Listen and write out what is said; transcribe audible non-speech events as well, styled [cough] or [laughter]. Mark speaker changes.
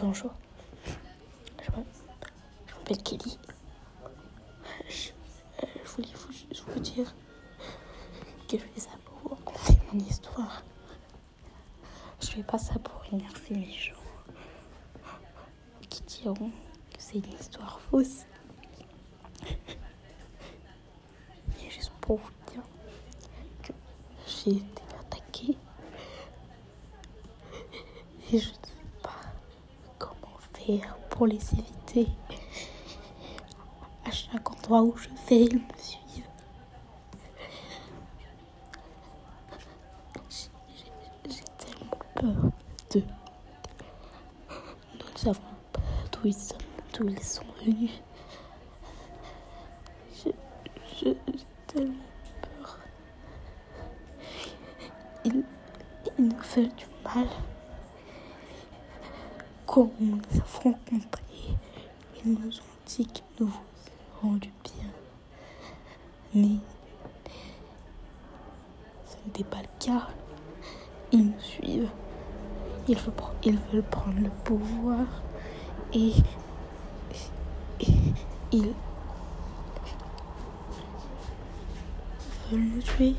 Speaker 1: Bonjour. Je m'appelle Kelly. Je, euh, voulais vous, vous dire que je fais ça pour vous raconter mon histoire. Je fais pas ça pour énerver les gens qui diront que c'est une histoire fausse. [laughs] Juste pour vous j'ai été attaquée et je ne sais pas comment faire pour les éviter. À chaque endroit où je vais, ils me suivent. J'ai- tellement peur de. Nous ne savons pas d'où ils sont, d'où ils sont venus. J'ai tellement peur. Ils, ils nous veulent du mal. Quand nous les avons rencontrés, ils nous ont dit que nous aurons du bien. Mais ce n'était pas le cas. Ils nous suivent. Ils veulent, prendre le pouvoir et ils veulent nous tuer.